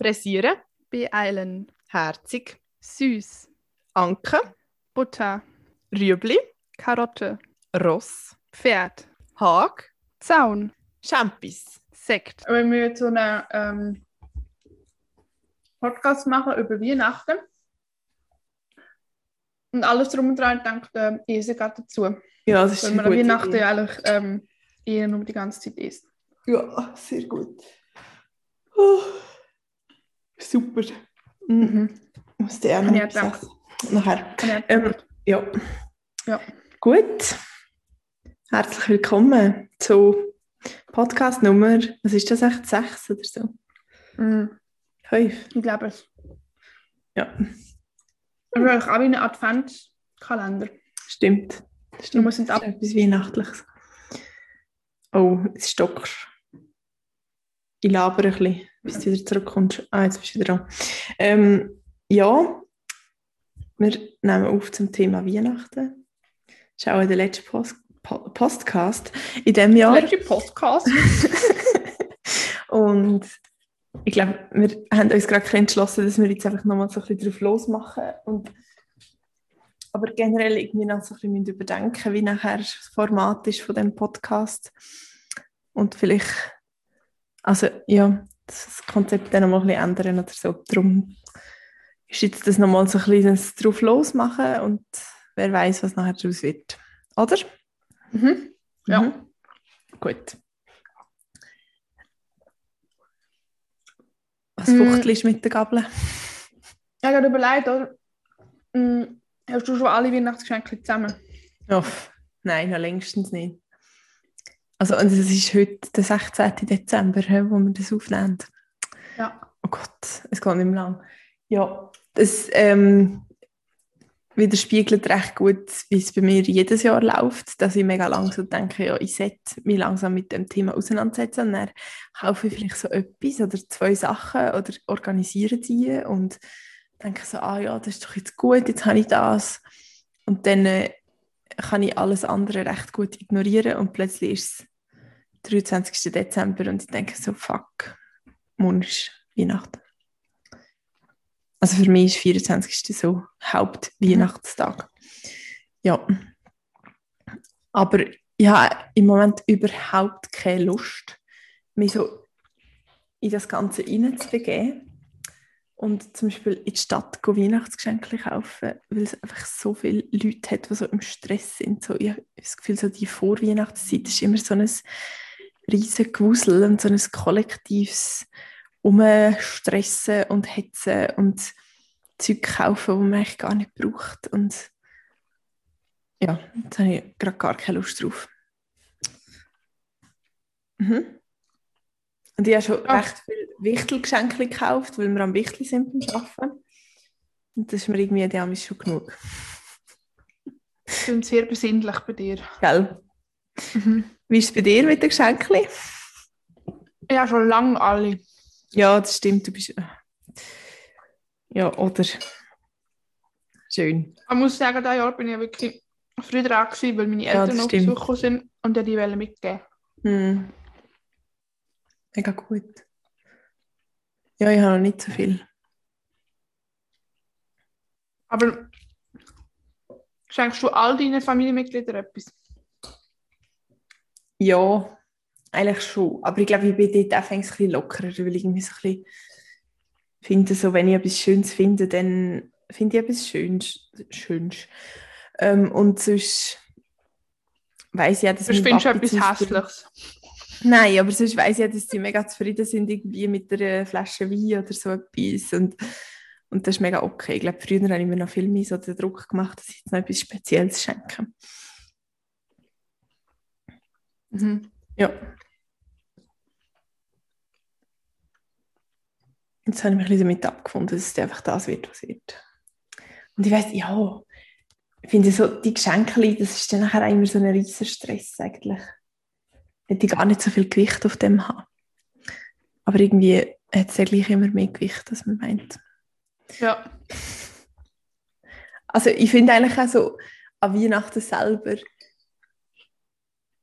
Pressieren, beeilen, herzig, süß, Anke, Butter, Rüebli, Karotte, Ross, Pferd, Hag, Zaun, Champis. Sekt. Wenn wir jetzt so einen ähm, Podcast machen über Weihnachten und alles drum und dran, denkt äh, Ese geht dazu. Ja, das ist Weil man an Weihnachten ja eigentlich ähm, eher nur die ganze Zeit isst. Ja, sehr gut. Oh, super. Mhm. Muss dir auch noch ich gedacht. sagen. Nachher. Ja, Ähm, ja. Ja. Gut. Herzlich willkommen zu Podcast Nummer, was ist das echt, sechs oder so? Mhm. Fünf? Ich glaube es. Ja, eigentlich auch wie ein Adventskalender. stimmt. Stimmt. wir sind Das ab- ist etwas Weihnachtliches. Oh, jetzt stockst Ich labere ein bisschen, bis du wieder zurückkommst. Ah, jetzt bist du wieder dran. Ähm, ja, wir nehmen auf zum Thema Weihnachten. Das ist auch der letzte Post Po- Podcast in diesem Jahr. Letzte Podcast. Und ich glaube, wir haben uns gerade entschlossen, dass wir jetzt einfach nochmal so ein bisschen drauf losmachen. Und, aber generell irgendwie noch so ein bisschen überdenken, wie nachher das Format ist von dem Podcast. Und vielleicht, also ja, das Konzept dann nochmal ein bisschen ändern oder so. Darum ist jetzt das nochmal so ein bisschen drauf losmachen und wer weiß, was nachher daraus wird. Oder? Mhm. Ja. Mhm. Gut. Was Mm. fuchtelst du mit der Gabel? Ich habe gerade überlegt, oder? Mm, Hast du schon alle Weihnachtsgeschenke zusammen? Uff, nein, noch längstens nicht. Also, und es ist heute der 16. Dezember, wo wir das aufnehmen. Ja. Oh Gott, es geht nicht mehr lang. Ja, das ähm, widerspiegelt recht gut, wie es bei mir jedes Jahr läuft, dass ich mega lang so denke, ja, ich sollte mich langsam mit dem Thema auseinandersetzen und dann kaufe ich vielleicht so etwas oder zwei Sachen oder organisiere die und denke so, ah ja, das ist doch jetzt gut, jetzt habe ich das und dann äh, kann ich alles andere recht gut ignorieren und plötzlich ist es 23. Dezember und ich denke so, fuck, morgen ist Weihnachten. Also für mich ist 24. so Hauptweihnachtstag. Ja. Aber ich habe im Moment überhaupt keine Lust, mich so in das Ganze hineinzubegeben und zum Beispiel in die Stadt Weihnachtsgeschenke kaufen, weil es einfach so viele Leute hat, die so im Stress sind. So, ich habe das Gefühl, so die Vorweihnachtszeit ist immer so ein riesen Gewusel und so ein kollektives Umstressen und Hetzen und Zeug kaufen, die man eigentlich gar nicht braucht. Und ja, da habe ich gerade gar keine Lust drauf. Mhm. Und ich habe schon Ah. recht viele Wichtelgeschenke gekauft, weil wir am Wichtel sind beim Arbeiten. Und das ist mir irgendwie damals schon genug. Das klingt sehr besinnlich bei dir. Gell? Mhm. Wie ist es bei dir mit den Geschenken? Habe schon lange alle. Ja, das stimmt. Du bist. äh, Ja, oder? Schön. Ich muss sagen, dieses Jahr bin ich wirklich früh dran gewesen, weil meine Ja, Eltern das noch besuchen sind und die wollen mitgeben. Hm. Mega gut. Ja, ich habe noch nicht so viel. Aber schenkst du all deinen Familienmitgliedern etwas? Ja, eigentlich schon. Aber ich glaube, ich bin dort auch ein bisschen lockerer, weil ich irgendwie so ein bisschen finde, so, wenn ich etwas Schönes finde, dann finde ich etwas Schönes. Schönes. Ähm, und sonst weiß ich ja, dass mein findest du etwas Hässliches? Nein, aber sonst weiß ich ja, dass sie mega zufrieden sind irgendwie mit einer Flasche Wein oder so etwas. Und, und das ist mega okay. Ich glaube, früher habe ich mir noch viel mehr so den Druck gemacht, dass ich jetzt noch etwas Spezielles schenke. Mhm. Ja. Jetzt habe ich mich ein bisschen damit abgefunden, dass es einfach das wird, was wird. Und ich weiß, ja, ich finde so, die Geschenke, das ist dann nachher immer so ein riesen Stress eigentlich. Hätte ich gar nicht so viel Gewicht auf dem haben. Aber irgendwie hat es ja gleich immer mehr Gewicht, als man meint. Ja. Also ich finde eigentlich auch so, an Weihnachten selber,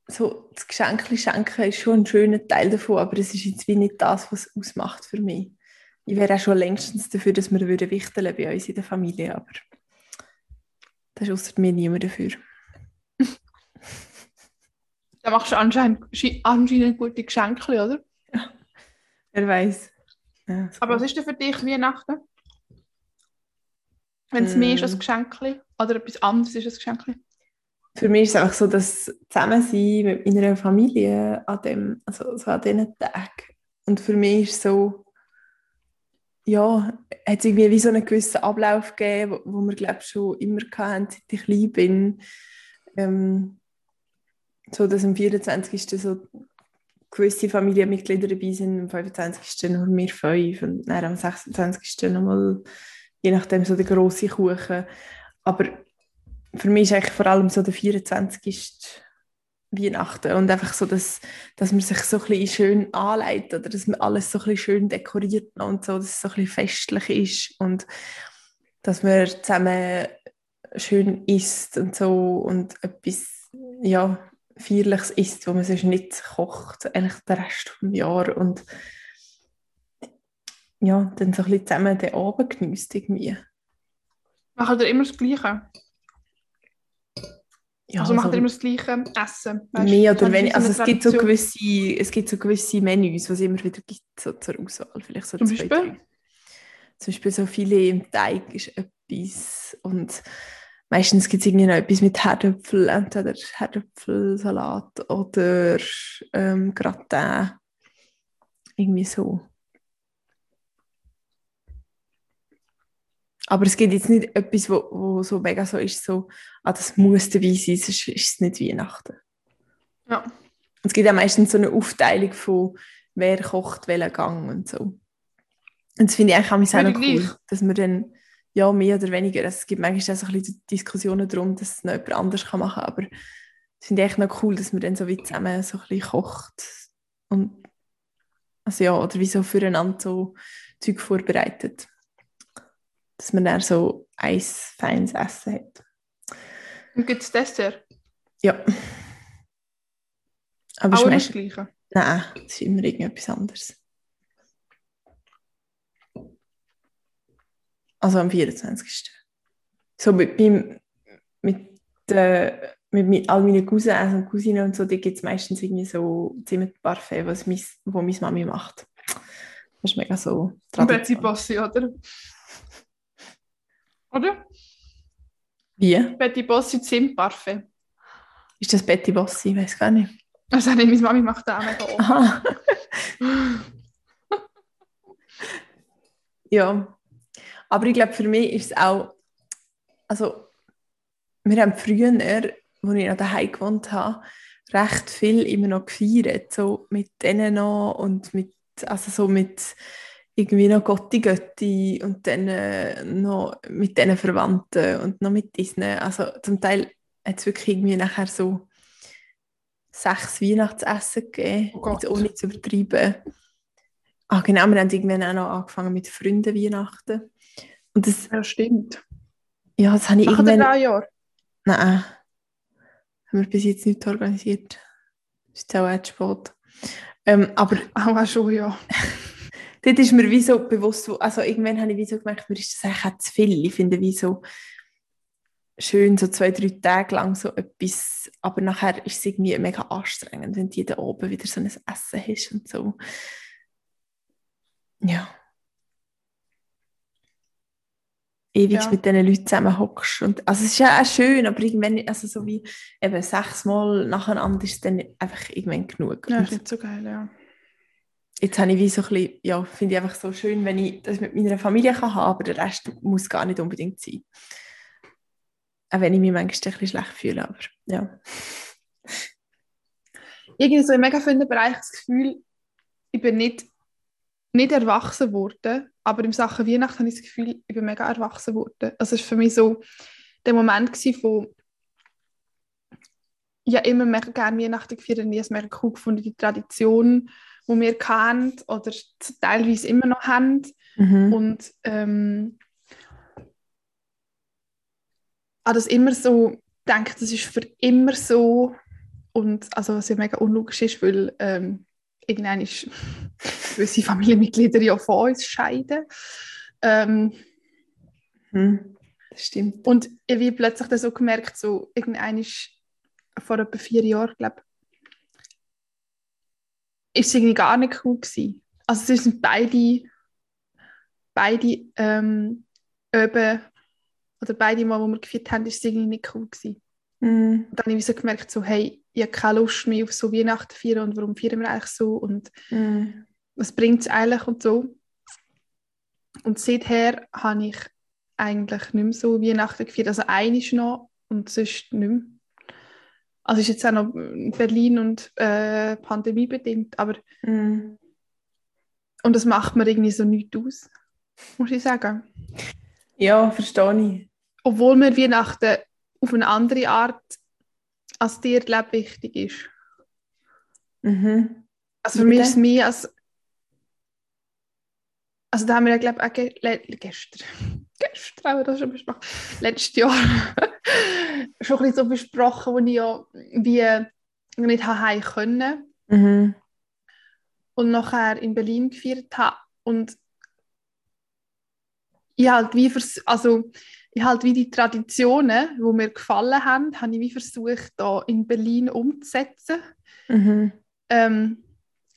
so das Geschenk schenken ist schon ein schöner Teil davon, aber es ist jetzt wie nicht das, was es ausmacht für mich. ich wäre auch schon längstens dafür, dass wir würden wichteln bei uns in der Familie, aber da ist außer mir niemand dafür. Da machst du anscheinend, anscheinend gute Geschenke, oder? Ja, wer weiß. Ja, aber was ist denn für dich Weihnachten? Wenn es mm. mehr ist als Geschenk oder etwas anderes ist als Geschenk? Für mich ist es einfach so, dass Zusammensein mit meiner Familie an, dem, also so an diesen Tagen. Und für mich ist so, ja, hat es irgendwie wie so einen gewissen Ablauf gegeben, wo, wo wir, glaube schon immer hatten, seit ich klein bin. Ähm, so, dass am 24. so gewisse Familienmitglieder dabei sind, am 25. nur wir fünf und dann am 26. nochmal, je nachdem, so der grosse Kuchen. Aber für mich ist eigentlich vor allem so der 24. Weihnachten und einfach so, dass, dass man sich so ein bisschen schön anlegt oder dass man alles so ein bisschen schön dekoriert und so, dass es so ein bisschen festlich ist und dass man zusammen schön isst und so und etwas ja, Feierliches isst, wo man sonst nicht kocht, eigentlich den Rest des Jahres und ja, dann so ein bisschen zusammen den Abend genießt irgendwie. Machen ihr immer das Gleiche? Ja, also macht also, ihr immer das gleiche Essen? Weißt, mehr oder weniger. Also es gibt, so gewisse, es gibt so gewisse Menüs, die es immer wieder gibt so zur Auswahl. Vielleicht so Zum Beispiel? Drei. Zum Beispiel so Filet im Teig ist etwas. Und meistens gibt es irgendwie noch etwas mit Herdöpfel, entweder Herdöpfelsalat oder ähm, Gratin. Irgendwie so. Aber es gibt jetzt nicht etwas, wo, wo so mega so ist, so, ah, das muss dabei sein, sonst ist es nicht Weihnachten. Ja. Es gibt ja meistens so eine Aufteilung von, wer kocht, welchen Gang und so. Und das finde ich eigentlich auch noch cool, dass man dann, ja, mehr oder weniger, also es gibt manchmal auch so ein bisschen Diskussionen darum, dass es noch jemand anders kann machen kann, aber das finde ich echt noch cool, dass man dann so wie zusammen so ein bisschen kocht und also ja, oder wie so füreinander so Zeug vorbereitet dass man dann so ein feines Essen hat. Und gibt es Dessert? Ja. Aber Auch das Gleiche? Nein, es ist immer irgendetwas anderes. Also am 24. So mit, meinem, mit, äh, mit, mit all meinen Cousins und Cousinen und so, da gibt es meistens irgendwie so Zimmerparfait, was wo meine Mami macht. Das ist mega so Betty Bossi, oder? Oder? Wie? Betty Bossi Zimtparfait. Ist das Betty Bossi? Ich weiß gar nicht. Also meine Mami macht da auch mega Aha. ja. Aber ich glaube, für mich ist es auch, also wir haben früher, als ich noch daheim gewohnt habe, recht viel immer noch gefeiert, so mit denen noch und mit, also so mit irgendwie noch Gotti Götti und dann äh, noch mit diesen Verwandten und noch mit diesen. Also zum Teil hat es wirklich irgendwie nachher so sechs Weihnachtsessen gegeben, oh jetzt ohne zu übertreiben. Ah, genau, wir haben irgendwann auch noch angefangen mit Freunden Weihnachten. Und das, ja, stimmt. Ja, das habe ich Machen irgendwann... drei Jahre? Nein, haben wir bis jetzt nicht organisiert. Ist auch echt spät. Ähm, aber... Auch schon, ja. dort ist mir wie so bewusst, also irgendwann habe ich wie so gemerkt, mir ist das eigentlich auch zu viel. Ich finde wie so schön, so zwei, drei Tage lang so etwas, aber nachher ist es irgendwie mega anstrengend, wenn du jeden oben wieder so ein Essen hast und so. Ja. ewig ja. mit diesen Leuten zusammen hockst. Und, also es ist ja auch schön, aber irgendwann, also so wie eben sechsmal nacheinander ist es dann einfach irgendwann genug. Ja, ist nicht so geil, ja jetzt habe ich wie so ein bisschen, ja, finde ich einfach so schön, wenn ich das mit meiner Familie kann haben, aber der Rest muss gar nicht unbedingt sein. Auch wenn ich mich manchmal ein bisschen schlecht fühle, aber ja. Irgendwie so im mega vielen Bereich das Gefühl, ich bin nicht, nicht erwachsen worden, aber im Sachen Weihnachten habe ich das Gefühl, ich bin mega erwachsen worden. Also es war für mich so der Moment von ja immer mega gerne Weihnachten gefeiert und ich es mega cool gefunden, die Tradition die wir kennen oder teilweise immer noch haben. Mhm. Und ähm, habe das immer so gedacht, das ist für immer so. Und also was ja mega unlogisch ist, weil ähm, irgendwann ist gewisse Familienmitglieder ja von uns scheiden. Ähm, hm, das stimmt. Und ich habe plötzlich dann so gemerkt, so irgendwann ist vor etwa vier Jahren, glaube ist es irgendwie gar nicht cool gewesen. Also es sind beide, beide ähm, eben, oder beide Mal, wo wir geführt haben, ist es irgendwie nicht cool gewesen. Mm. dann habe ich so gemerkt, so, hey, ich habe keine Lust mehr auf so Weihnachten feiern und warum feiern wir eigentlich so und mm. was bringt es eigentlich und so. Und seither habe ich eigentlich nicht mehr so Weihnachten gefeiert. Also eine ist noch und sonst nicht mehr. Also ist jetzt auch noch Berlin und äh, Pandemie bedingt, aber mm. und das macht mir irgendwie so nichts aus, muss ich sagen. Ja, verstehe ich. Obwohl mir Weihnachten auf eine andere Art als dir glaub, wichtig ist. Mhm. Also für mich ist es mehr als also da haben wir ja glaube ich auch ge gestern wir das schon besprochen letztes Jahr schon ein bisschen so besprochen wo ich ja wie nicht heim können mhm. und nachher in Berlin gefeiert habe und ich halt wie vers also ich halt wie die Traditionen, die mir gefallen haben, habe ich wie versucht, da in Berlin umzusetzen. Mhm. Ähm,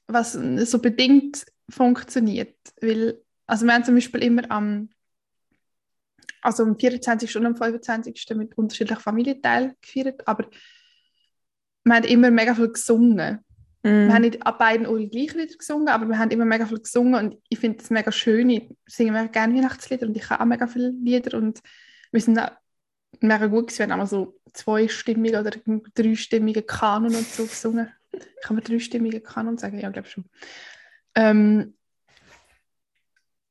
was so bedingt funktioniert. Weil, also wir haben zum Beispiel immer am, also am 24. und am 25. mit unterschiedlichen Familienteilen gefeiert, aber wir haben immer mega viel gesungen. Mm. Wir haben nicht an beiden Orten gleich Lieder gesungen, aber wir haben immer mega viel gesungen und ich finde das mega schön. Ich singe mega gerne Weihnachtslieder und ich kann auch mega viele Lieder und wir sind auch mega gut gewesen. Wir haben auch so zweistimmige oder dreistimmige Kanon und so gesungen. Kann man dreistimmige Kanon sagen? Ja, glaube schon. Ähm,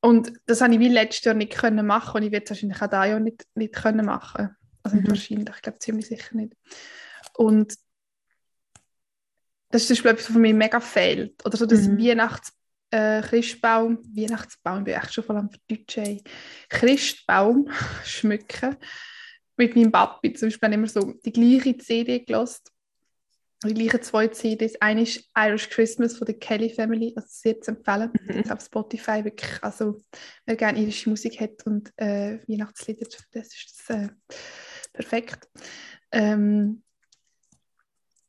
und das habe ich wie letztes Jahr nicht können machen und ich werde es wahrscheinlich auch dieses Jahr nicht, nicht können machen. Also nicht mhm. wahrscheinlich, ich glaube ziemlich sicher nicht. Und das ist zum Beispiel von mir mega fehlt. Oder so das mhm. Weihnachts äh, Christbaum, Weihnachtsbaum, ich bin echt schon voll am Verdutschen, Christbaum schmücken. Mit meinem Papi zum Beispiel immer so die gleiche CD gelost. Die gleichen zwei CDs. Eine ist Irish Christmas von der Kelly Family, also sehr zu empfehlen. Mhm. auf Spotify wirklich, also wer gerne irische Musik hat und äh, Weihnachtslieder, das ist das, äh, perfekt. Ähm,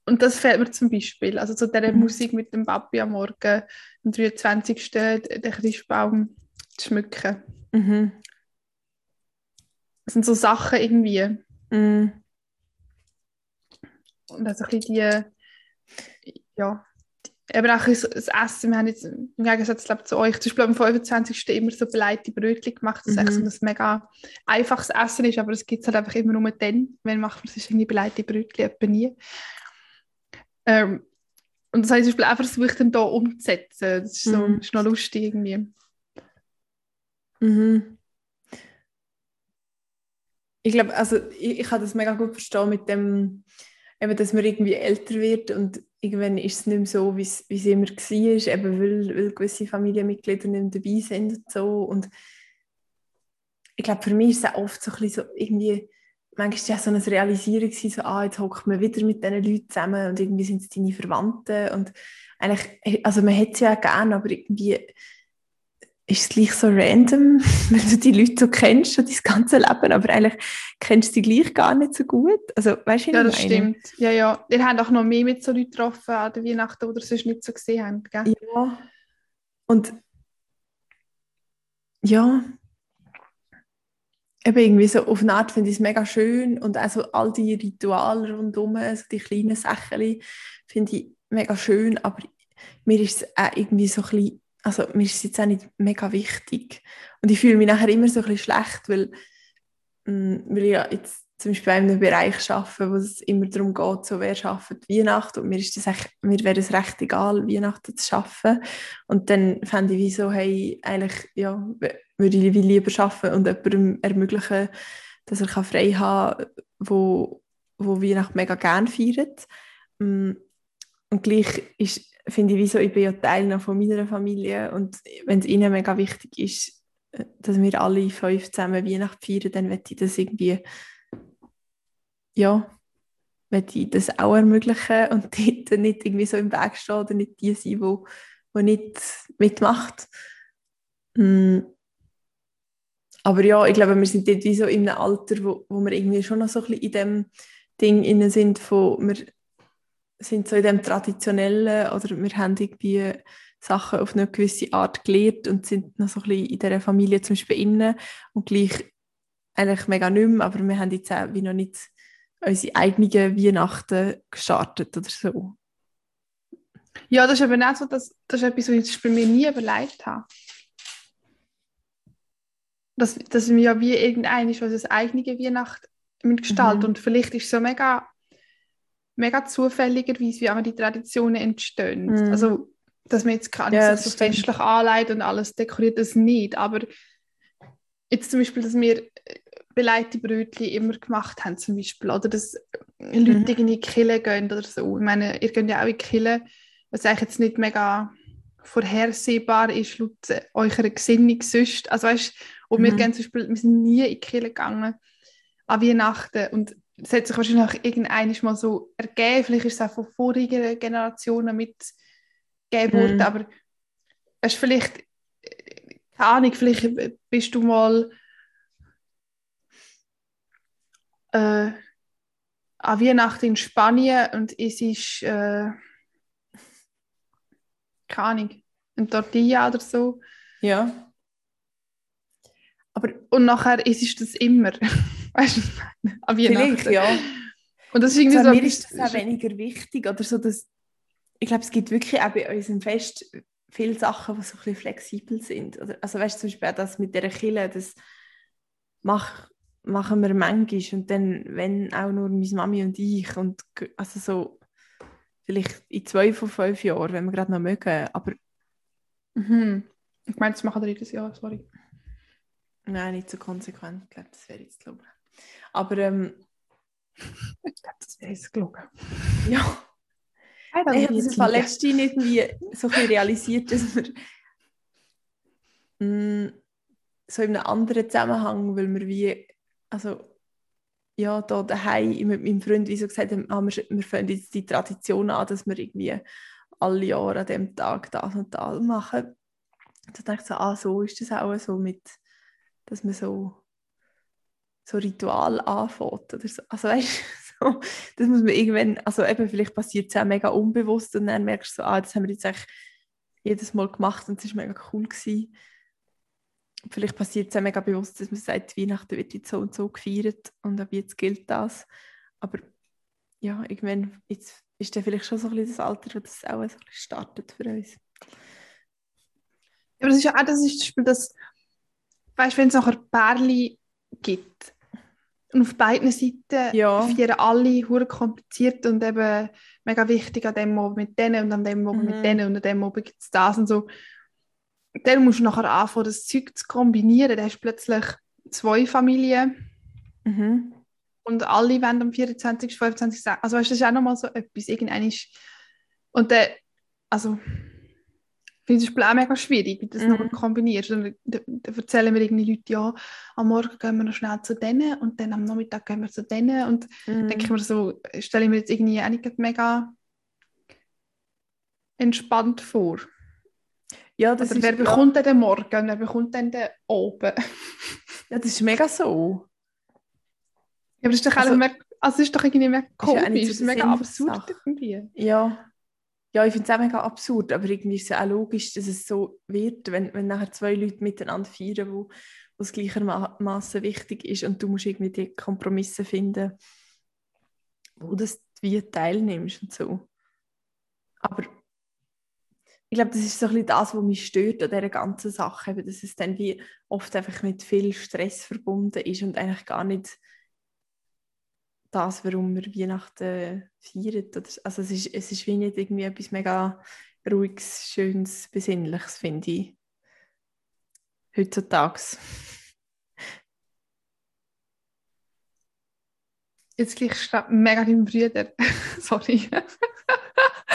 und das fällt mir zum Beispiel. Also so diese mhm. Musik mit dem Papi am Morgen, am 23. den Christbaum zu schmücken. Mhm. Das sind so Sachen irgendwie. Mhm. Und also ein bisschen die, ja, eben auch das Essen, wir haben jetzt im Gegensatz glaub, zu euch, zum Beispiel am 25. immer so beleite Brötchen gemacht, das mhm. so ein mega einfaches Essen ist, aber es gibt es halt einfach immer nur dann, wenn macht man sich irgendwie beleite Brötchen, etwa nie. Ähm, und das habe ich zum Beispiel auch versucht, dann hier umzusetzen. Das ist, so, mhm. ist noch lustig irgendwie. Mhm. Ich glaube, also ich, ich kann das mega gut verstehen mit dem, eben, dass man irgendwie älter wird und irgendwann ist es nicht mehr so, wie es immer war, eben weil, weil gewisse Familienmitglieder nicht mehr dabei sind und so. Und ich glaube, für mich ist es oft so ein bisschen so irgendwie manchmal war es so ein Realisieren, so, ah, jetzt hockt man wieder mit diesen Leuten zusammen und irgendwie sind es deine Verwandten und eigentlich, also man hätte sie ja gerne, aber irgendwie ist es gleich so random, wenn du die Leute so kennst, schon dein ganze Leben, aber eigentlich kennst du sie gleich gar nicht so gut. Also, weißt du, ja, das meine? stimmt. Ja, ja. Ihr habt auch noch mehr mit so Leuten getroffen an der Weihnachten, oder sonst nicht so gesehen habt, gell? Ja. Und ja, eben irgendwie so auf eine Art finde ich es mega schön und also all die Rituale rundherum, also die kleinen Sachen finde ich mega schön, aber mir ist es auch irgendwie so ein bisschen, also mir ist es jetzt auch nicht mega wichtig. Und ich fühle mich nachher immer so ein bisschen schlecht, weil, mm, weil ich ja jetzt zum Beispiel in einem Bereich arbeite, wo es immer darum geht, so wer schafft Weihnachten? Und mir ist das mir wäre es recht egal, Weihnachten zu schaffen und dann fände ich wie so, hey, eigentlich, ja, würde ich lieber arbeiten und jemandem ermöglichen, dass er frei haben kann, wo, wo Weihnachten mega gerne feiert. Mm, und gleich ist, finde ich, wie so, ich bin ja Teil von meiner Familie und wenn es ihnen mega wichtig ist, äh, dass wir alle fünf zusammen Weihnachten feiern, dann möchte ich das irgendwie, ja, möchte ich das auch ermöglichen und dort nicht irgendwie so im Weg stehen oder nicht die sein, wo, wo nicht mitmacht. Mm. Aber ja, ich glaube, wir sind dort wie so in einem Alter, wo, wo wir irgendwie schon noch so ein bisschen in dem Ding sind, von wir sind so in dem Traditionellen oder wir haben irgendwie Sachen auf eine gewisse Art gelernt und sind noch so ein bisschen in dieser Familie zum Beispiel innen und gleich eigentlich mega nicht mehr, aber wir haben jetzt auch wie noch nicht unsere eigenen Weihnachten gestartet oder so. Ja, das ist eben auch so, dass, das ist etwas, was ich bei mir nie überlegt habe. Dass, dass wir ja wie irgendein ist, was das eigene Weihnacht gestalten mhm. und vielleicht ist es so mega, mega zufälligerweise, wie auch die Traditionen entstehen. Mhm. Also, dass man jetzt nicht ja, so festlich anleitet und alles dekoriert, das nicht, aber jetzt zum Beispiel, dass wir belegte Brötchen immer gemacht haben zum Beispiel oder dass Leute mhm. in die Kille gehen oder so. Ich meine, ihr geht ja auch in die Kille, was eigentlich jetzt nicht mega vorhersehbar ist laut eurer Gesinnung sonst. Also weißt, und mhm. wir gehen zum Beispiel, wir sind nie in die Kille gegangen an Weihnachten und es hat sich wahrscheinlich irgendwann mal so ergeben, vielleicht ist es auch von vorigen Generationen mitgegeben worden, mhm. aber weißt, vielleicht, keine Ahnung, vielleicht bist du mal äh, an Weihnachten in Spanien und es ist, äh, keine Ahnung, ein Tortilla oder so. Ja. Aber, und nachher ist es das immer. weißt du, an Weihnachten. Vielleicht, ja. Und das ist irgendwie so, mir ist das auch weniger wichtig. Oder so, dass, ich glaube, es gibt wirklich auch bei unserem Fest viele Sachen, die so ein bisschen flexibel sind. Also weißt du, zum Beispiel auch das mit dieser Kille, das macht machen wir manchmal und dann, wenn auch nur meine Mami und ich und also so vielleicht in zwei von fünf Jahren, wenn wir gerade noch mögen, aber mhm. ich meine, das machen wir jedes Jahr, sorry. Nein, nicht so konsequent, ich glaube, das wäre jetzt gelogen. Aber ähm, ich glaube, das wäre jetzt gelogen. Ja. Ich habe das letztens irgendwie so ein realisiert, dass wir mh, mm, so in einem anderen Zusammenhang, weil wir wie also ja, da daheim mit meinem Freund wie so gesagt haben, ah, wir, wir fangen jetzt die Tradition an, dass wir irgendwie alle Jahre an dem Tag das und das machen. Da dachte ich so, ah, so ist das auch so mit, dass man so, so Ritual anfängt oder so. Also weißt so, das muss man irgendwann, also eben vielleicht passiert es auch mega unbewusst und dann merkst du so, ah, das haben wir jetzt eigentlich jedes Mal gemacht und es war mega cool gewesen vielleicht passiert es auch mega bewusst, dass man sagt, Weihnachten wird jetzt so und so gefeiert und ab jetzt gilt das. Aber ja, irgendwann jetzt ist dann vielleicht schon so ein bisschen das Alter, wo das auch so startet für uns. Ja, aber das ist ja auch das, ist das Spiel, dass, weißt wenn es nachher Pärchen gibt und auf beiden Seiten ja. feiern alle hure kompliziert und eben mega wichtig an dem Abend mit denen und an dem Abend mhm. mit denen und an dem Abend gibt es das und so dann musst du nachher anfangen, das Zeug zu kombinieren. Dann hast du plötzlich zwei Familien. Mhm. Und alle wollen am 24., 25., also weißt, das ist auch nochmal so etwas. Irgendwann ist, und dann, also, finde auch mega schwierig, das mhm. noch kombinierst. Und dann, dann erzählen mir irgendwie Leute, ja, am Morgen gehen wir noch schnell zu denen und dann am Nachmittag gehen wir zu denen. Und mhm. denke ich mir so, stelle ich mir jetzt irgendwie auch nicht mega entspannt vor. Ja, das Oder ist, wer bekommt ja. denn den Morgen, wer bekommt denn den oben? ja, das ist mega so. Ja, aber das ist doch, also, mehr, also das ist doch irgendwie mega komisch, ist ja mega absurd irgendwie. Ja. Ja, ich finde es auch mega absurd, aber irgendwie ist es auch logisch, dass es so wird, wenn, wenn nachher zwei Leute miteinander feiern, wo es gleichermaßen wichtig ist und du musst irgendwie die Kompromisse finden, wo du wie teilnimmst und so. Aber ich glaube, das ist so ein bisschen das, was mich stört an dieser ganzen Sache, dass es dann wie oft einfach mit viel Stress verbunden ist und eigentlich gar nicht das, warum wir Weihnachten feiern. Also es ist, es ist wie nicht irgendwie etwas mega ruhiges, schönes, besinnliches, finde ich. Heutzutage. Jetzt gleich mega deinem Brüder. Sorry.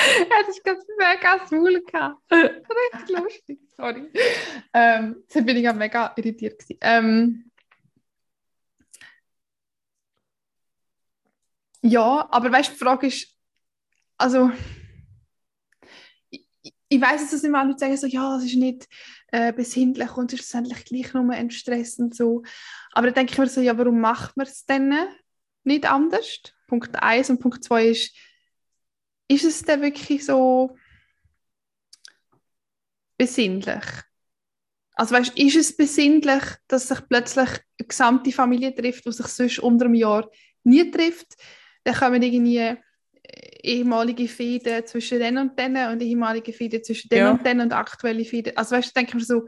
Hätte ich ganz mega schwul gehabt. Richtig lustig, sorry. Ähm, jetzt bin ich auch mega irritiert. Ähm, Ja, aber weißt du, die Frage ist, also ich, ich weiß jetzt, dass immer Leute sagen so, ja, es ist nicht äh, besinnlich und es ist letztendlich gleich nur ein Stress und so. Aber dann denke ich mir so, ja, warum macht man es denn nicht anders? Punkt 1 und Punkt 2 ist, ist es denn wirklich so besinnlich? Also weißt, ist es besinnlich, dass sich plötzlich eine gesamte Familie trifft, die sich sonst unter einem Jahr nie trifft? Dann kommen irgendwie äh, ehemalige Fäden zwischen denen und denen und ehemalige Fäden zwischen denen Ja. und denen und aktuelle Fäden. Also weißt, denke ich mir so,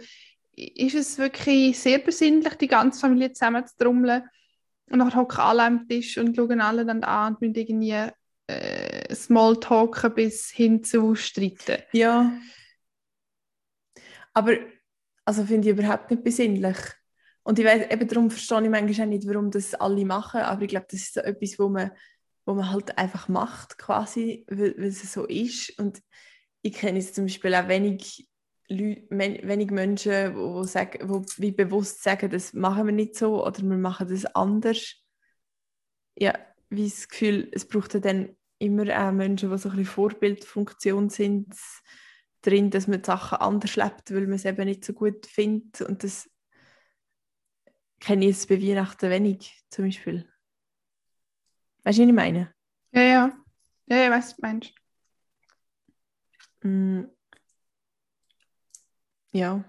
ist es wirklich sehr besinnlich, die ganze Familie zusammen zu trommeln und dann hocken alle am Tisch und schauen alle dann an und müssen irgendwie äh, Smalltalken bis hin zu streiten. Ja. Aber, also finde ich überhaupt nicht besinnlich. Und ich weiß, eben darum verstehe ich manchmal auch nicht, warum das alle machen, aber ich glaube, das ist so etwas, wo man, wo man halt einfach macht, quasi, weil, weil es so ist. Und ich kenne zum Beispiel auch wenig, Leute, wenig Menschen, wo, sagen, wo wie bewusst sagen, das machen wir nicht so oder wir machen das anders. Ja, wie das Gefühl, es braucht ja dann immer auch Menschen, die so ein bisschen Vorbildfunktion sind, drin, dass man die Sachen anders lebt, weil man es eben nicht so gut findet. Und das kenne ich jetzt bei Weihnachten wenig, zum Beispiel. Weißt du, was ich meine? Ja, ja. Ja, ja, was du meinst. Mm. Ja.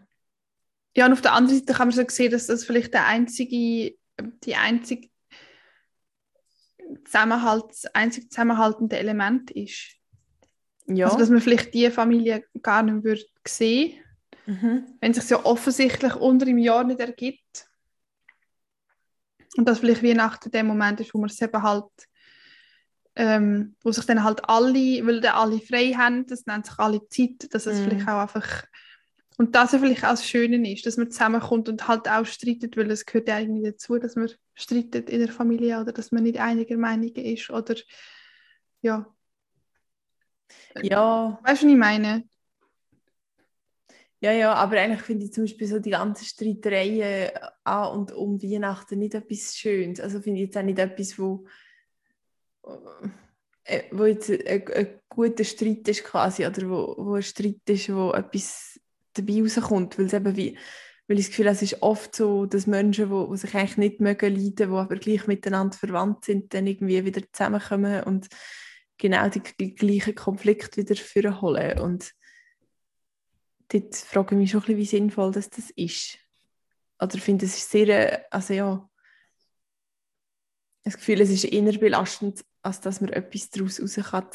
Ja, und auf der anderen Seite kann man so sehen, dass das vielleicht der einzige, die einzige Zusammenhalt, das einzige zusammenhaltende Element ist. Ja. Also, dass man vielleicht die Familie gar nicht würde sehen, mhm. wenn es sich ja offensichtlich unter im Jahr nicht ergibt. Und dass vielleicht Weihnachten der Moment ist, wo man es eben halt, ähm, wo sich dann halt alle, weil dann alle frei haben, das nennt sich alle Zeit, dass es Mhm. vielleicht auch einfach, und das ja vielleicht auch das Schöne ist, dass man zusammenkommt und halt auch streitet, weil es gehört ja irgendwie dazu, dass man streitet in der Familie oder dass man nicht einiger Meinung ist oder ja. ja, Weißt du, was ich meine? Ja, ja, aber eigentlich finde ich zum Beispiel so die ganzen Streitereien an und um Weihnachten nicht etwas Schönes. Also finde ich jetzt auch nicht etwas, wo, äh, wo jetzt ein, ein guter Streit ist quasi oder wo, wo ein Streit ist, wo etwas dabei rauskommt, weil eben wie weil ich das Gefühl habe, es ist oft so, dass Menschen, die, sich eigentlich nicht mögen leiden, die aber gleich miteinander verwandt sind, dann irgendwie wieder zusammenkommen und genau die gleichen Konflikte wieder führen holen. Und dort frage ich mich schon ein bisschen, wie sinnvoll das, das ist. Oder ich finde, es ist sehr, äh, also ja, das Gefühl, es ist eher belastend, als dass man etwas daraus raus kann.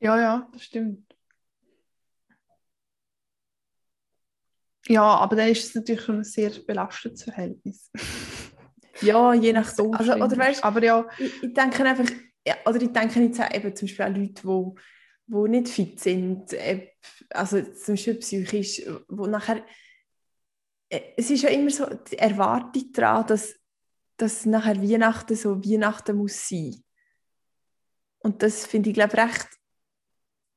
Ja, ja, das stimmt. Ja, aber dann ist es natürlich schon ein sehr belastendes Verhältnis. Ja, je nach so also, oder weißt, aber ja, ich, ich denke einfach, ja, oder ich denke jetzt auch eben zum Beispiel an Leute, die wo nicht fit sind, äh, also zum Beispiel psychisch, wo nachher, äh, es ist ja immer so die Erwartung daran, dass, dass nachher Weihnachten so Weihnachten muss sein. Und das finde ich, glaube recht,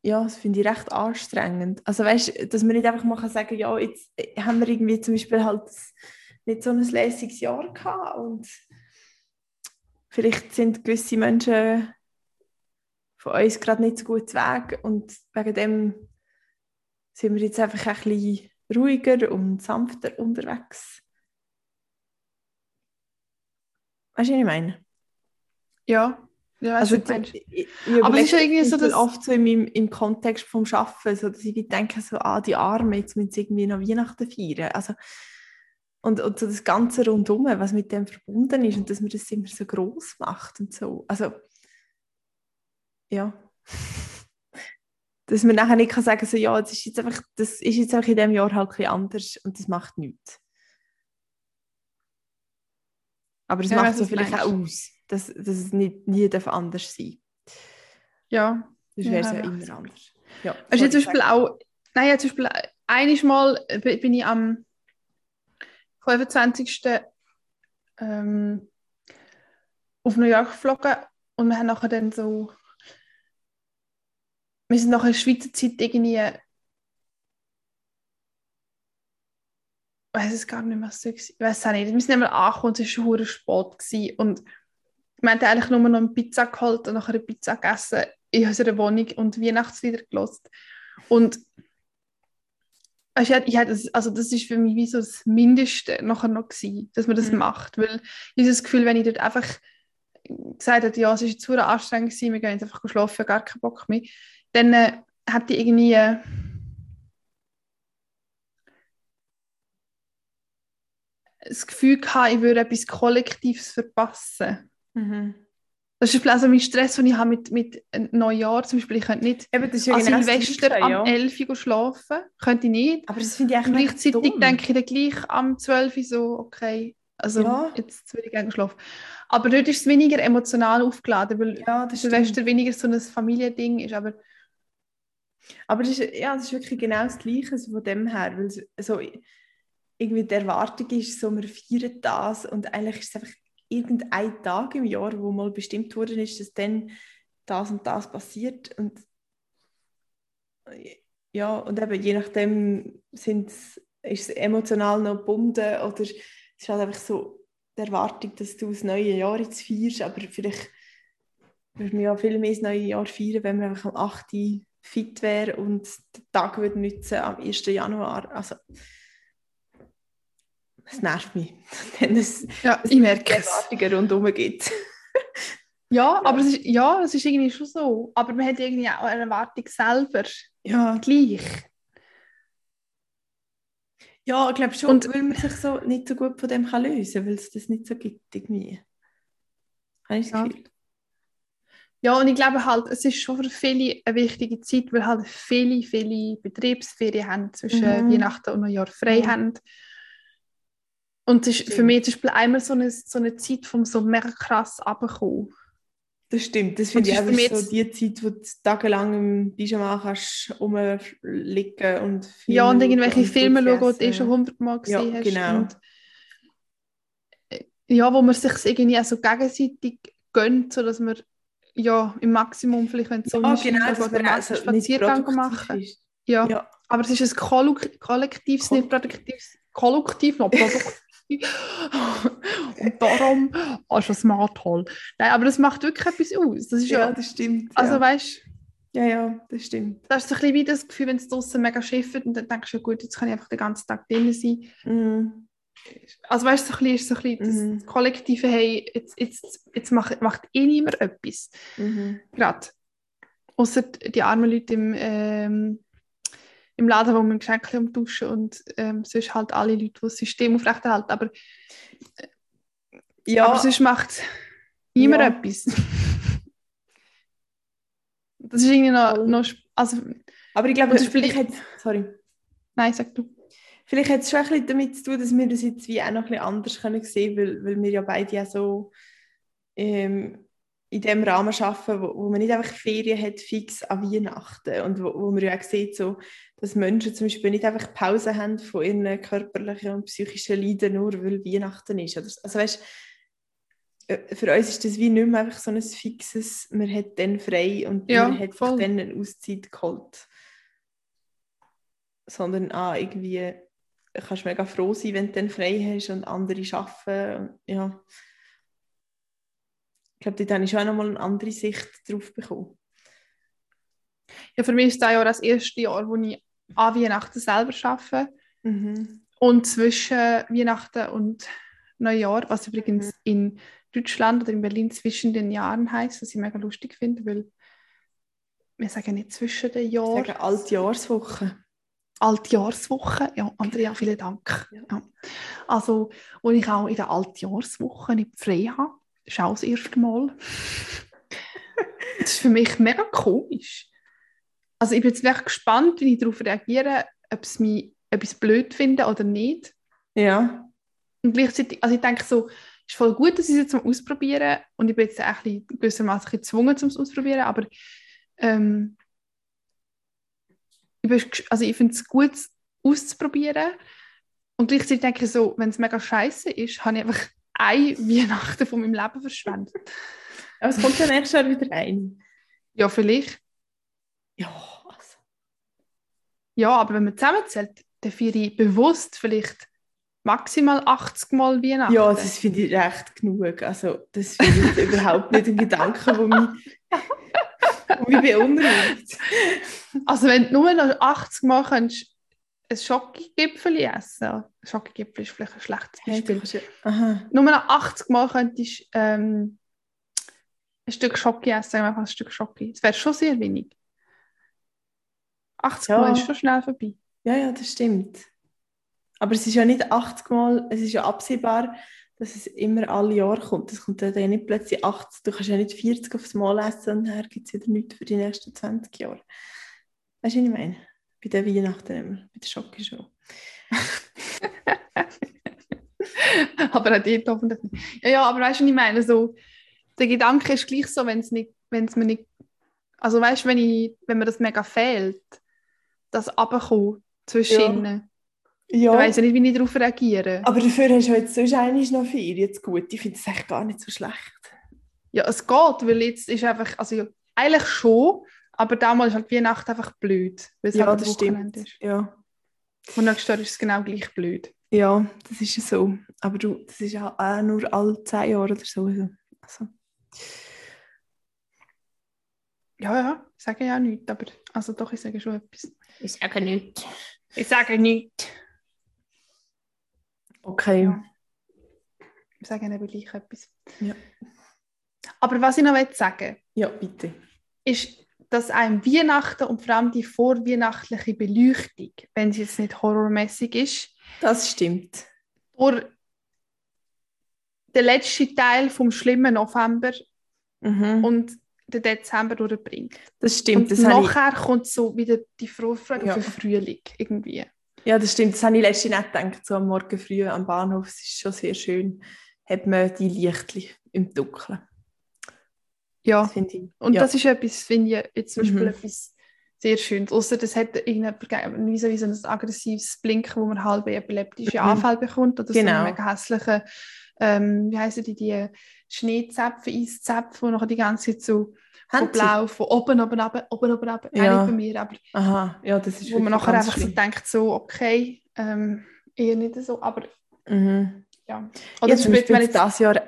ja, das finde ich recht anstrengend. Also weißt, dass man nicht einfach mal kann sagen, ja, jetzt äh, haben wir irgendwie zum Beispiel halt nicht so ein lässiges Jahr gehabt und vielleicht sind gewisse Menschen von uns gerade nicht so gut zu Weg und wegen dem sind wir jetzt einfach ein bisschen ruhiger und sanfter unterwegs. Weißt du, was ich meine? ja, ja Also, meinst. ich, ich, Aber es ist ja irgendwie so, dass- oft so in meinem, im Kontext vom Arbeiten, so, dass ich denke, so, ah, die Armen, jetzt müssen sie irgendwie noch Weihnachten feiern. Also, und, und so das Ganze rundum, was mit dem verbunden ist und dass man das immer so groß macht und so. Also, ja. Dass man nachher nicht kann sagen so, ja, das ist jetzt einfach, das ist jetzt einfach in diesem Jahr halt ein anders und das macht nichts. Aber es Ja, macht so vielleicht auch aus, dass, dass es nicht, nie darf anders sein ja. Das Ja, wäre ja recht. immer anders. Ja, du zum Beispiel auch, nein, ja, zum Beispiel einiges Mal bi- bin ich am 25. Ähm, auf New York geflogen und wir haben nachher dann so, wir sind nachher Schweizer Zeit irgendwie weiß es gar nicht mehr, was so war. Ich weiß es auch nicht. Wir sind einmal angekommen und es war spät. Gewesen. Und wir haben eigentlich nur noch eine Pizza geholt und nachher eine Pizza gegessen in unserer Wohnung und Weihnachtslieder gelost. Und ich, ich, das, also das ist für mich wie so das Mindeste nachher noch gewesen, dass man das mhm. macht. Weil ich habe das Gefühl, wenn ich dort einfach gesagt hätte, ja, es ist zu anstrengend gewesen, wir gehen jetzt einfach schlafen, gar keinen Bock mehr, dann äh, hätte ich irgendwie... Äh, das Gefühl gehabt, ich würde etwas Kollektives verpassen. Mhm. Das ist also mein Stress, den ich habe mit, mit Neujahr zum Beispiel. Ich könnte nicht Eben, das ja an genau Silvester ja. am 11 Uhr schlafen. Könnte ich nicht. Aber das finde ich eigentlich Gleichzeitig dumm. denke ich dann gleich am 12 Uhr so, okay, also ja. jetzt will ich gerne schlafen. Aber dort ist es weniger emotional aufgeladen, weil ja, das Silvester stimmt. weniger so ein Familiending ist. Aber, aber das ist, ja, das ist wirklich genau das Gleiche von dem her. Weil so, irgendwie die Erwartung ist, so, wir feiern das und eigentlich ist es einfach irgendein Tag im Jahr, wo mal bestimmt worden ist, dass dann das und das passiert und ja, und eben je nachdem sind, ist es emotional noch gebunden oder es ist halt einfach so die Erwartung, dass du das neue Jahr jetzt feierst, aber vielleicht würde man ja viel mehr das neue Jahr feiern, wenn man einfach am 8. fit wäre und den Tag würde nutzen am 1. Januar. Also es nervt mich, wenn es, ja, ich merke es. Erwartungen rundherum gibt. ja, aber es ist, ja, es ist irgendwie schon so. Aber man hat irgendwie auch eine Erwartung selber. Ja. Gleich. Ja, ich glaube schon, und, weil man sich so nicht so gut von dem kann lösen kann, weil es das nicht so gibt irgendwie. Habe ich das ja. Gefühl. Ja, und ich glaube halt, es ist schon für viele eine wichtige Zeit, weil halt viele, viele Betriebsferien haben, zwischen mhm. Weihnachten und Neujahr frei mhm. haben. Und das ist für mich zum Beispiel einmal so eine, so eine Zeit vom so mega krass runterkommen. Das stimmt, das finde ich auch so die Zeit, wo du tagelang im Pyjama kannst rumliegen und Filme Ja, und irgendwelche und Filme schauen, die du eh schon hundertmal gesehen ja, hast. genau. Und, äh, ja, wo man sich irgendwie auch so gegenseitig gönnt, sodass man ja, im Maximum vielleicht, wenn es so ja, genau, dass man also Spaziergang machen. Ja. ja. aber es ist ein kollektives, nicht produktives, kollektiv noch produktiv. und darum oh, ist das Smart toll. Nein, aber das macht wirklich etwas aus. Das ist ja, ja das stimmt. Also ja. weißt ja, ja, das stimmt. Das ist so ein bisschen wie das Gefühl, wenn es draußen mega schifft und dann denkst du, ja gut, jetzt kann ich einfach den ganzen Tag drin sein. Mm. Also weißt du, so ein bisschen, ist so ein bisschen mm. das Kollektive, hey, jetzt, jetzt, jetzt macht, macht eh niemand etwas. Mm. Gerade. Außer die armen Leute im, ähm, im Laden, wo man Geschenke umtauschen und ähm, sonst halt alle Leute, die das System aufrechterhalten. Aber, äh, ja. aber sonst macht niemand ja. etwas. das ist irgendwie noch, noch also, aber ich glaube, vielleicht hat sorry. Nein, sag du. Vielleicht hat es schon ein bisschen damit zu tun, dass wir das jetzt wie auch noch ein bisschen anders können sehen können, weil, weil wir ja beide ja so ähm, in dem Rahmen arbeiten, wo, wo man nicht einfach Ferien hat, fix an Weihnachten und wo, wo man ja auch sieht, so, dass Menschen zum Beispiel nicht einfach Pause haben von ihren körperlichen und psychischen Leiden, nur weil Weihnachten ist. Also weißt, äh, für uns ist das wie nicht mehr einfach so ein fixes, man hat dann frei und ja, man hat voll. dann eine Auszeit geholt. Sondern ah, irgendwie kannst mega froh sein, wenn du dann frei hast und andere arbeiten. Ja ich glaube, dort habe ich schon auch nochmal eine andere Sicht drauf bekommen. Ja, für mich ist das Jahr das erste Jahr, wo ich an Weihnachten selber arbeite. Mhm. Und zwischen Weihnachten und Neujahr, was übrigens mhm. in Deutschland oder in Berlin zwischen den Jahren heißt, was ich mega lustig finde, weil wir sagen nicht zwischen den Jahren. Wir sagen Altjahrswoche. Altjahrswoche, ja, Andrea, vielen Dank. Ja. Ja. Also, wo ich auch in der Altjahrswoche nicht frei habe, ist auch das erste Mal. das ist für mich mega komisch. Also ich bin jetzt wirklich gespannt, wie ich darauf reagiere, ob es mich etwas blöd finde oder nicht. Ja. Und gleichzeitig, also ich denke so, es ist voll gut, dass ich es jetzt mal ausprobieren und ich bin jetzt auch ein gewissermaßen gezwungen, um es auszuprobieren, aber ähm, ich, also ich finde es gut, auszuprobieren und gleichzeitig denke ich so, wenn es mega scheiße ist, habe ich einfach ein Weihnachten von meinem Leben verschwendet. Aber es kommt ja nächstes Jahr wieder ein. Ja, vielleicht. Ja, also. Ja, aber wenn man zusammenzählt, dann feiere ich bewusst vielleicht maximal 80 Mal Weihnachten. Ja, das finde ich recht genug. Also, das finde ich überhaupt nicht ein Gedanke, der mich, mich beunruhigt. Also wenn du nur noch 80 Mal könntest ein Schokogipfel essen Schokogipfel ist vielleicht ein schlechtes Beispiel. Aha. Nur noch 80 Mal könntest du ähm, ein Stück Schoki essen, einfach ein Stück Schoki. Das wäre schon sehr wenig. 80 Ja. Mal ist schon schnell vorbei. Ja, ja, das stimmt. Aber es ist ja nicht 80 Mal, es ist ja absehbar, dass es immer alle Jahre kommt. Es kommt ja dann nicht plötzlich 80, du kannst ja nicht 40 aufs Mal essen und dann gibt es wieder nichts für die nächsten 20 Jahre. Weißt du, was ich meine? Bei den Weihnachten immer, bei der Schokoshow. aber auch dort hoffentlich nicht. Ja, ja, aber weißt du, was ich meine? So, der Gedanke ist gleich so, wenn es nicht, wenn es mir nicht, also weißt du, wenn, ich, wenn mir das mega fehlt, das Abkommen zwischen Ja. Ja, dann weiss ich nicht, wie ich darauf reagiere. aber dafür hast du jetzt sonst eigentlich noch vier jetzt gut. Ich finde es echt gar nicht so schlecht. Ja, es geht, weil jetzt ist einfach, also ja, eigentlich schon, aber damals ist halt Weihnachten einfach blöd, weil es Ja, halt das Wochenende stimmt. ist. Ja. Und nächstes Jahr ist es genau gleich blöd. ja, das ist ja so. Aber du, das ist ja auch nur alle 10 Jahre oder so. Also, also. Ja, ja, ich sage ja nichts, aber also doch, ich sage schon etwas. Ich sage nichts. Ich sage nichts. Okay. Ja. Ich sage eben gleich etwas. Ja. Aber was ich noch sagen Ja, bitte. ist, dass einem Weihnachten und vor allem die vorweihnachtliche Beleuchtung, wenn sie jetzt nicht horrormäßig ist, Das stimmt. durch den letzten Teil vom schlimmen November Mhm. und den Dezember durchbringt. Das stimmt. und Das habe ich, nachher kommt so wieder die Vorfreude Ja. auf den Frühling irgendwie. Ja, das stimmt. Das habe ich letztens nicht gedacht. So am Morgen früh am Bahnhof. Es ist schon sehr schön. Hat man die Lichtli im Dunkeln. Ja, Das ich. und ja. das ist etwas, finde ich, jetzt zum Beispiel Mhm. etwas sehr Schönes. Außer das hat irgendjemand gegeben, wie so wie so ein aggressives Blinken, wo man halb epileptische Mhm. Anfälle bekommt oder so Genau. einen mega hässlichen, ähm, wie heißen die, die Schneezäpfe, Eiszäpfe, die nachher die ganze Zeit so Haben blau, von oben, oben, oben, oben, oben, oben, Ja. ja. bei mir, aber Aha, ja, das ist wo man nachher einfach so schlimm. denkt, so, okay, ähm, eher nicht so, aber Mhm. ja. Oder hatte zum Beispiel, jetzt dieses Jahr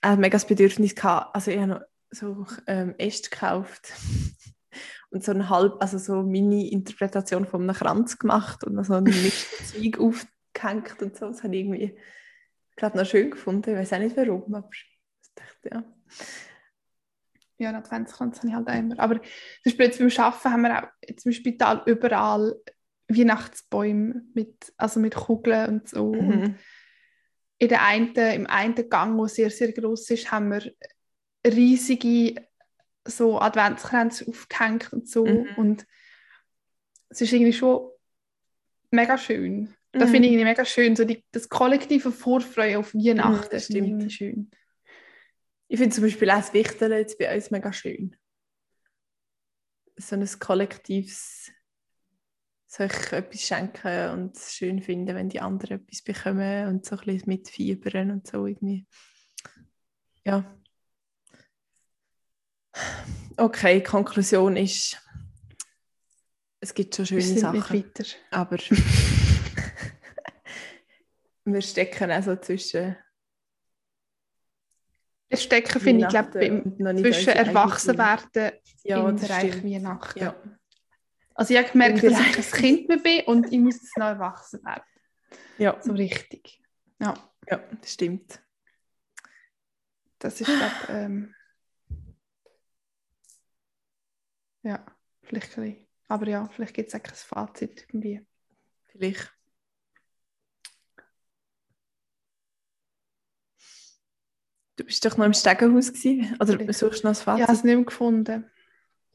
ein mega Bedürfnis gehabt. Also ich habe noch so ähm, Äste gekauft und so eine halb, also so Mini-Interpretation von einem Kranz gemacht und so ein Zweig aufgehängt und so. Das habe ich irgendwie gerade noch schön gefunden. Ich weiß auch nicht warum, aber ich dachte, ja. Ja, einen Adventskranz habe ich halt immer, aber zum Beispiel jetzt beim Arbeiten haben wir auch jetzt im Spital überall Weihnachtsbäume mit, also mit Kugeln und so und Mhm. in der einen, im einen Gang, der sehr, sehr groß ist, haben wir riesige so Adventskränze aufgehängt und so. Mhm. Und es ist irgendwie schon mega schön. Das Mhm. finde ich irgendwie mega schön. So die, das kollektive Vorfreude auf Weihnachten Mhm, stimmt. irgendwie schön. Ich finde zum Beispiel auch das Wichteln jetzt bei uns mega schön. So ein kollektives sich etwas schenken und es schön finden, wenn die anderen etwas bekommen und so ein bisschen mitfiebern und so irgendwie. Ja. Okay, Konklusion ist, es gibt schon schöne Sachen, aber wir stecken auch so zwischen Das Stecken finde ich, glaube ich, zwischen Erwachsenwerden Ja, im Bereich. Weihnachten. Ja. Also ich habe gemerkt, dass ich ein Kind mehr bin und ich muss jetzt noch erwachsen werden. Ja, So richtig. Ja, ja, das stimmt. das ist, glaube ähm, ja, vielleicht ein bisschen. Aber ja, vielleicht gibt es auch kein Fazit irgendwie. Vielleicht. Du bist doch noch im Stegenhaus gewesen? Oder suchst du noch ein Ich habe Fazit? es nicht mehr gefunden.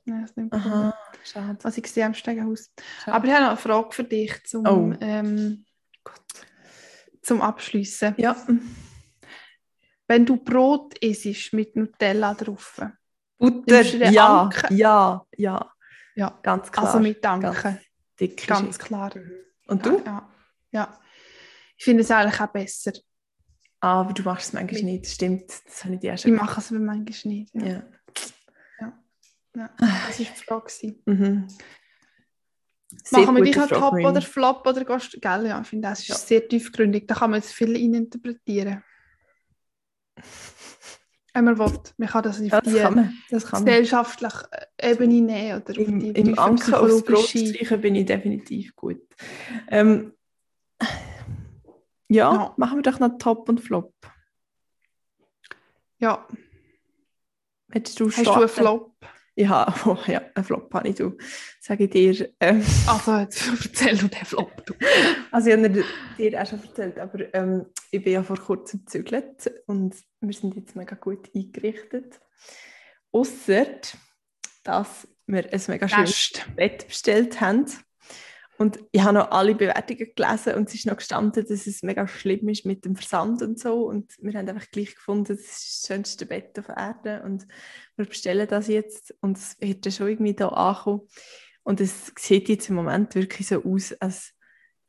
Nein, es nicht mehr gefunden. Aha, schade. Was ich gesehen habe im Stegenhaus. schade. Aber ich habe noch eine Frage für dich zum, Oh. ähm, zum Abschliessen. ja, Wenn du Brot isst mit Nutella drauf, Butter, ja, Anker? ja, ja, ja, ganz klar. also mit Danke. Ganz Ganz klar. Und du? Ja, ja. Ich finde es eigentlich auch besser. Ah, aber du machst es manchmal Mit- nicht, stimmt. Das habe ich dir auch Ich schon mache es aber manchmal nicht. Ja. Ja. Ja, das war die Frage. Mhm. Machen wir dich an Frage, Top oder Flop oder gehst gell? Ja, ich finde, das ist Ja. sehr tiefgründig. Da kann man jetzt viel interpretieren. Wenn man will. Man kann das auf Ja, das die kann man. Das kann man. gesellschaftliche Ebene nehmen oder Im, die im Anker aufs Brot streichen bin ich definitiv gut. Ähm, ja, Ja. machen wir doch noch Top und Flop. Ja, Willst du hast du einen Flop? Ja, oh, ja, einen Flop habe ich, du. Sage ich dir. Ähm, Also, jetzt erzähl du den Flop. Du. also ich habe dir- dir auch schon erzählt, aber ähm, ich bin ja vor kurzem gezügelt und wir sind jetzt mega gut eingerichtet. Ausser, dass wir ein mega schönes. Bett bestellt haben. Und ich habe noch alle Bewertungen gelesen und es ist noch gestanden, dass es mega schlimm ist mit dem Versand und so. Und wir haben einfach gleich gefunden, das ist das schönste Bett auf Erden und wir bestellen das jetzt und es wird dann schon irgendwie da ankommen. Und es sieht jetzt im Moment wirklich so aus, als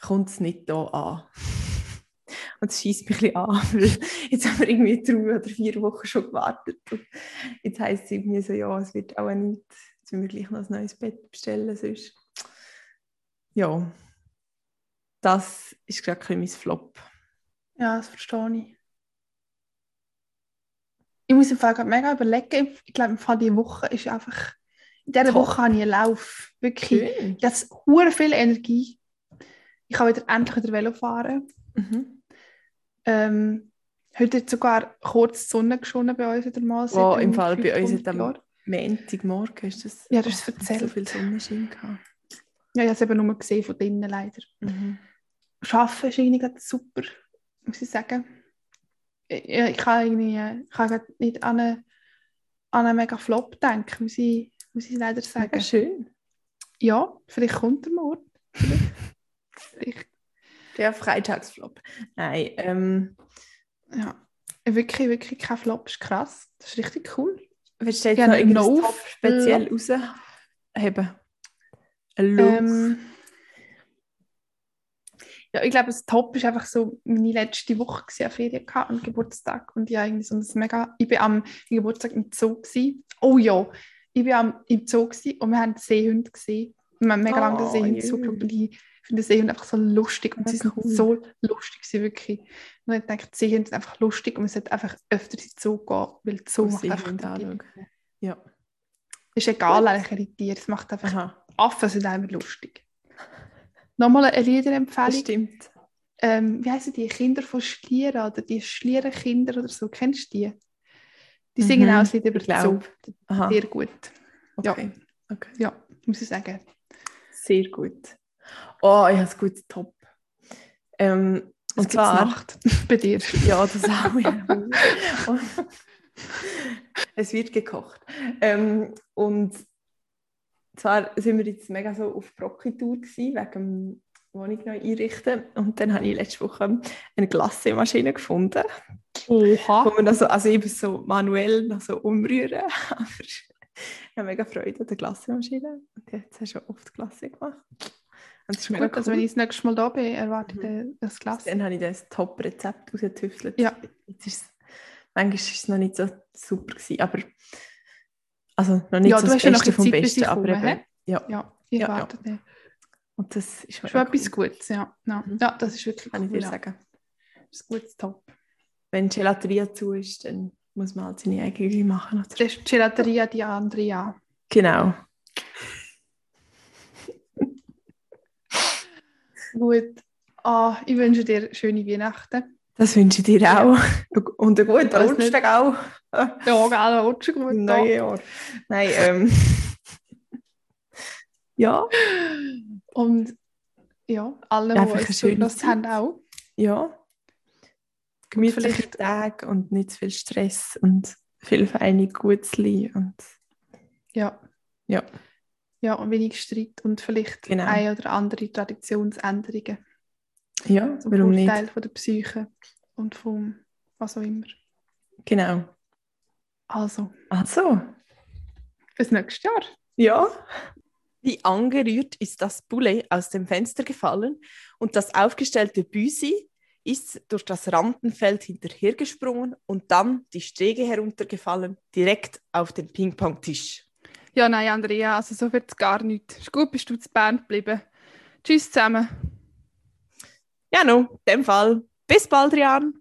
kommt es nicht da an. Und es schießt mich ein bisschen an, weil jetzt haben wir irgendwie drei oder vier Wochen schon gewartet. Und jetzt heisst es irgendwie so, ja, es wird auch nicht. Jetzt müssen wir gleich noch ein neues Bett bestellen, sonst. Ja, das ist gerade mein Flop. Ja, das verstehe ich. Ich muss im Fall gerade mega überlegen. Ich glaube, im Fall diese Woche ist einfach. In dieser Top. Woche habe ich einen Lauf. Wirklich. Schön. Ich habe viel Energie. Ich kann wieder endlich wieder Velo fahren. Mhm. Ähm, heute hat sogar kurz die Sonne geschonnen bei uns wieder mal. Wow, im Fall bei uns 500 hat am. Montagmorgen ist das. Ja, es hat erzählt. So viel Sonnenschein gehabt. Ja, ich habe es eben nur gesehen von drinnen leider. Mhm. Arbeiten ist irgendwie super, muss ich sagen. Ich, ich kann irgendwie äh, ich kann gerade nicht an einen, an einen mega Flop denken, muss ich, muss ich leider sagen. Mega schön. Ja, vielleicht kommt er morgen. Vielleicht. Der Freitagsflop. Nein, ähm, Ja. Wirklich, wirklich kein Flop, ist krass. Das ist richtig cool. willst du jetzt Ja, noch ein irgendein Top speziell rausheben? Ähm, ja, ich glaube, das Top ist einfach so meine letzte Woche gewesen, an Ferien gehabt, am Geburtstag. Und ich, irgendwie so ein mega, ich bin am Geburtstag im Zoo. Gewesen. Oh ja, ich bin am, im Zoo gewesen und wir haben Seehunde gesehen. Wir haben mega lange Oh, Seehund jö. zugeschaut und ich finde den Seehund einfach so lustig. Und Ja, sie sind cool. so lustig, gewesen, wirklich. Und ich denke, Seehunde sind einfach lustig und man sollte einfach öfter in den Zoo gehen, weil Zoo macht einfach... anschauen. Ja. ist egal, welche Tiere, es macht einfach... Aha, Affen sind einfach lustig. Nochmal eine das Liederempfehlung. stimmt. ähm, wie heißen die, Kinder von Schlieren oder die Schlierenkinder oder so, kennst du die? Die Mhm, singen auch ein Lied über ich den Zoo. glaub. Aha, Sehr gut, okay. okay. ja, muss ich sagen. Sehr gut. Oh, ich habe es gut top. Ähm, Was und zwar, Nacht bei dir? ja, das auch. Ja. Es wird gekocht. Ähm, und zwar sind wir jetzt mega so auf Brocki-Tour gewesen, wegen dem Wohnung neu einrichten. Und dann habe ich letzte Woche eine Glassemaschine gefunden, Oha. wo man also, also eben so manuell noch so umrühren. Aber ich habe mega Freude an der Glassemaschine. Und jetzt hast du schon oft Glasse gemacht. Und das ist Gut, also cool. wenn ich das nächste Mal da bin, erwarte ich Mhm. das Glas. Dann habe ich das Top-Rezept rausgetüftelt. Ja. Jetzt ist es, manchmal war es noch nicht so super, gewesen, aber also noch nicht Ja, so du das hast ja noch Beste ein vom Zeit, Besten, ich aber komme, eben, ja, Ja, ich Ja, ja. erwarte ja. und das ist Schon mega etwas cool, Gutes, ja. Ja. Mhm. ja, das ist wirklich kann ich cool. dir ja. sagen. Das ist ein gutes Top. Wenn Gelateria zu ist, dann muss man halt seine eigene machen. Oder? Das ist die Gelateria die Andrea. Genau. Gut. Ah, ich wünsche dir schöne Weihnachten. Das wünsche ich dir auch. Und einen guten nicht. auch. Ja, gell, rutsch gut. Neuen Jahr. Nein, ähm. ja, Und ja, alle, Einfach die uns zugelassen haben, auch. ja. Gemütliche vielleicht- Tage und nicht zu viel Stress und viel feine Gutzli und Ja. Ja. Ja, und wenig Streit und vielleicht Genau. eine oder andere Traditionsänderungen ja, zum warum Vorteil nicht? von der Psyche und vom was auch immer. Genau. Also, Also, bis nächstes Jahr. ja. Wie angerührt ist das Poulet aus dem Fenster gefallen und das aufgestellte Büsi ist durch das Rampenfeld hinterhergesprungen und dann die Stege heruntergefallen, direkt auf den Ping-Pong-Tisch. Ja, nein, Andrea, also so wird es gar nicht. Ist gut, bist du zu Bern geblieben. Tschüss zusammen. Ja, no, in dem Fall. Bis bald, Rian.